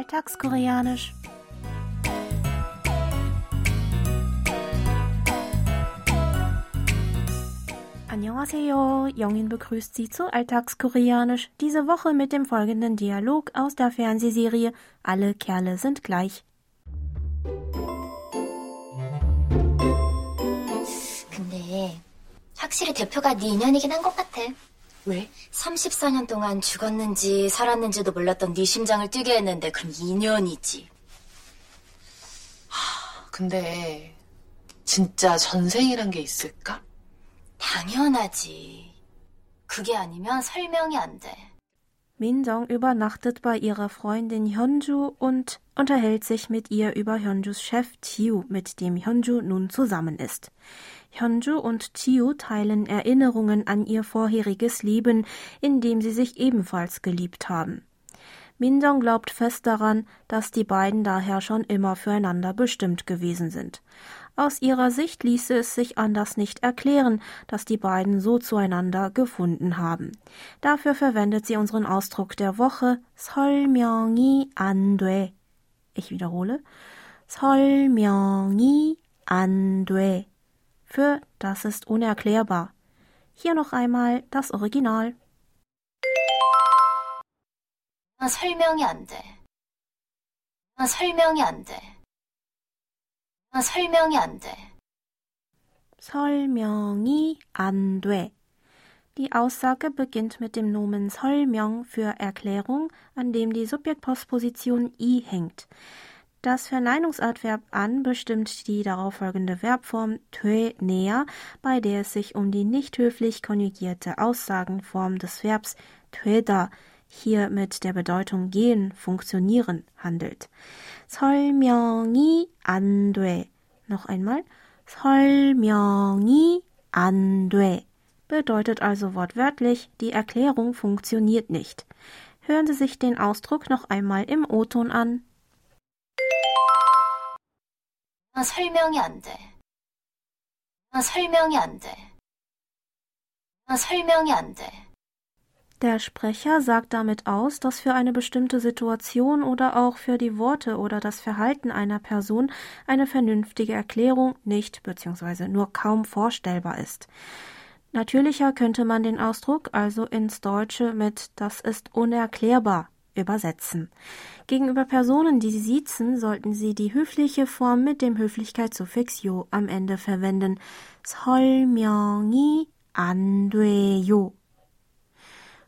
Alltagskoreanisch. Annyeonghaseyo, Jongin begrüßt Sie zu Alltagskoreanisch, diese Woche mit dem folgenden Dialog aus der Fernsehserie Alle Kerle sind gleich. 근데 확실히 대표가 네 인연이긴 한 것 같아. 왜? 34년 동안 죽었는지 살았는지도 몰랐던 네 심장을 뛰게 했는데 그럼 인연이지. 근데 진짜 전생이란 게 있을까? 당연하지. 그게 아니면 설명이 안 돼. Minjong übernachtet bei ihrer Freundin Hyunju und unterhält sich mit ihr über Hyunjus Chef Chiu, mit dem Hyunju nun zusammen ist. Hyunju und Chiu teilen Erinnerungen an ihr vorheriges Leben, in dem sie sich ebenfalls geliebt haben. Minjong glaubt fest daran, dass die beiden daher schon immer füreinander bestimmt gewesen sind. Aus ihrer Sicht ließe es sich anders nicht erklären, dass die beiden so zueinander gefunden haben. Dafür verwendet sie unseren Ausdruck der Woche 설명이 안 돼. Ich wiederhole. 설명이 안 돼. Für das ist unerklärbar. Hier noch einmal das Original. 아, 설명이 안 돼. 아, 설명이 안 돼. 아, 설명이 안 돼. 설명이 안 돼. Die Aussage beginnt mit dem Nomen 설명 für Erklärung, an dem die Subjektpostposition i hängt. Das Verneinungsadverb an bestimmt die darauffolgende Verbform 돼 näher, bei der es sich um die nicht höflich konjugierte Aussagenform des Verbs 되다, hier mit der Bedeutung gehen, funktionieren handelt. 설명이 안 돼. Noch einmal. 설명이 안 돼. Bedeutet also wortwörtlich, die Erklärung funktioniert nicht. Hören Sie sich den Ausdruck noch einmal im O-Ton an. 아, 설명이 안 돼. 아, 설명이 안 돼. 아, 설명이 안 돼. Der Sprecher sagt damit aus, dass für eine bestimmte Situation oder auch für die Worte oder das Verhalten einer Person eine vernünftige Erklärung nicht bzw. nur kaum vorstellbar ist. Natürlicher könnte man den Ausdruck also ins Deutsche mit das ist unerklärbar übersetzen. Gegenüber Personen, die Sie siezen, sollten Sie die höfliche Form mit dem Höflichkeitssuffix 요 am Ende verwenden. 설명이 안 돼요.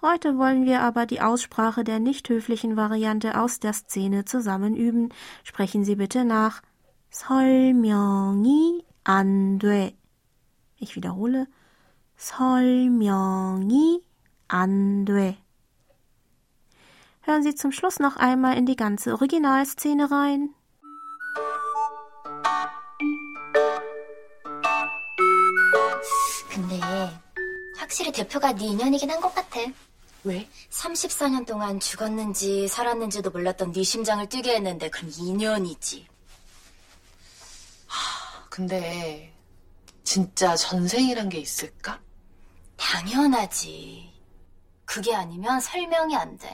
Heute wollen wir aber die Aussprache der nicht höflichen Variante aus der Szene zusammen üben. Sprechen Sie bitte nach. 설명이 안 돼. Ich wiederhole. 설명이 안 돼. Hören Sie zum Schluss noch einmal in die ganze Originalszene rein. 확실히 대표가 네 인연이긴 한 것 같아. 왜? 34년 동안 죽었는지 살았는지도 몰랐던 네 심장을 뛰게 했는데 그럼 인연이지. 근데 진짜 전생이란 게 있을까? 당연하지. 그게 아니면 설명이 안 돼.